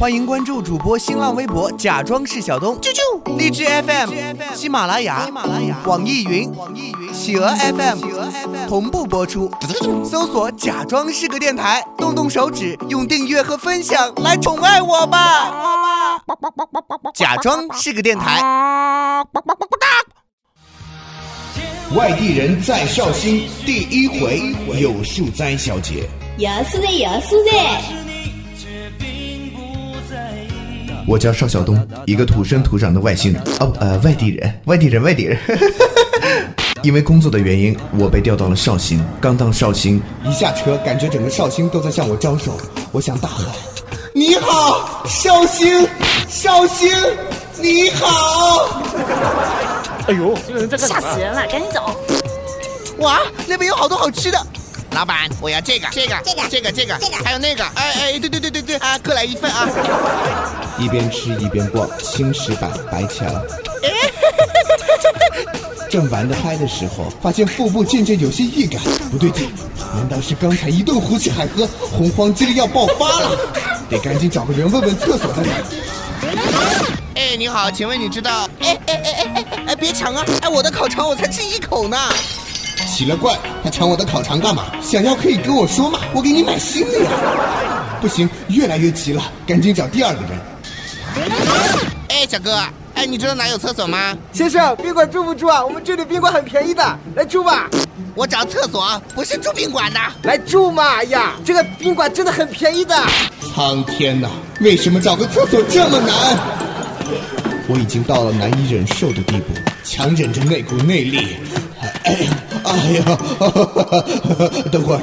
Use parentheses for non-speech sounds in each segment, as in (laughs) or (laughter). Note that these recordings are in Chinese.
欢迎关注主播新浪微博，假装是小东。啾啾，荔枝 FM、喜马拉雅、网易云、企鹅 FM 同步播出。搜索“假装是个电台”，动动手指，用订阅和分享来宠爱我吧。假装是个电台。外地人在绍兴第一回有树栽小姐。有树的有树的。我叫邵晓东，一个土生土长的外星人哦，呃，外地人，外地人，外地人。(laughs) 因为工作的原因，我被调到了绍兴。刚到绍兴，一下车，感觉整个绍兴都在向我招手。我想大喊：“你好，绍兴，绍兴，你好！”哎呦，这个人在干吓死人了，赶紧走！哇，那边有好多好吃的。老板，我要这个，这个，这个，这个，这个，这个，还有那个，哎哎，对对对对对啊，各来一份啊！一边吃一边逛，青石板白墙。哎。正玩得嗨的时候，发现腹部渐渐有些异感，不对劲，难道是刚才一顿胡吃海喝，洪荒之力要爆发了？(laughs) 得赶紧找个人问问厕所在哪。哎，你好，请问你知道？哎哎哎哎哎哎，别抢啊！哎，我的烤肠我才吃一口呢。奇了怪，他抢我的烤肠干嘛？想要可以跟我说嘛，我给你买新的呀。不行，越来越急了，赶紧找第二个人。哎，小哥，哎，你知道哪有厕所吗？先生，宾馆住不住啊？我们这里宾馆很便宜的，来住吧。我找厕所，不是住宾馆的。来住嘛！哎呀，这个宾馆真的很便宜的。苍天呐，为什么找个厕所这么难？我已经到了难以忍受的地步，强忍着那股内力。哎呀，哎呀，等会儿，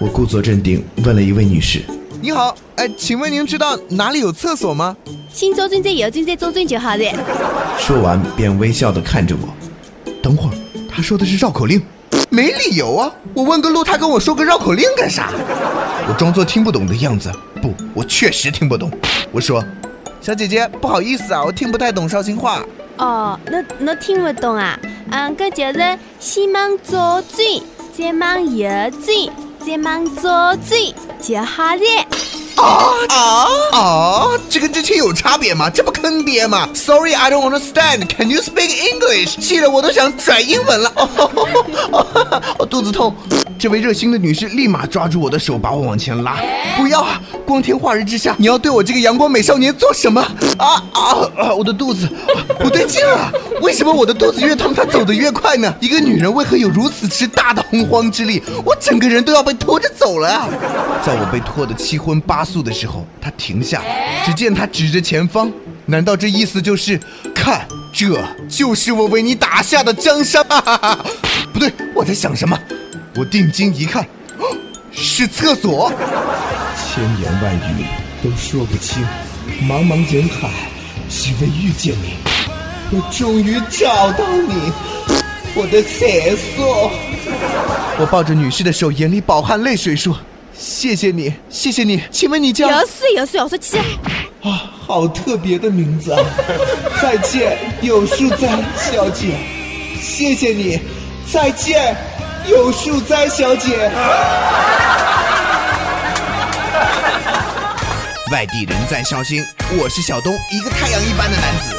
我故作镇定，问了一位女士：“你好，哎，请问您知道哪里有厕所吗？”先左转再右转再左转就好了。说完便微笑的看着我。等会儿，他说的是绕口令，没理由啊！我问个路，他跟我说个绕口令干啥？我装作听不懂的样子，不，我确实听不懂。我说：“小姐姐，不好意思啊，我听不太懂绍兴话。”哦，那那听不懂啊？嗯，搿就是先忙左转，再忙右转，再忙左转就好了。啊啊啊！这跟之前有差别吗？这不坑爹吗？Sorry, I don't understand. Can you speak English？气得我都想转英文了。我 (laughs) 肚子痛。这位热心的女士立马抓住我的手，把我往前拉。不要啊！光天化日之下，你要对我这个阳光美少年做什么？啊啊啊！我的肚子不对劲了。为什么我的肚子越痛，她走得越快呢？一个女人为何有如此之大的洪荒之力？我整个人都要被拖着走了啊！在我被拖得七荤八素的时候，他停下，只见他指着前方。难道这意思就是看，这就是我为你打下的江山？(laughs) 不对，我在想什么？我定睛一看，(gasps) 是厕所。千言万语都说不清，茫茫人海，只为遇见你。我终于找到你，我的厕所。我抱着女士的手，眼里饱含泪水，说：“谢谢你，谢谢你。请问你叫？”有事有事，我说七。啊，好特别的名字啊！(laughs) 再见，有树栽小姐。谢谢你，再见。有树栽小姐，外地人在绍兴，我是小东，一个太阳一般的男子。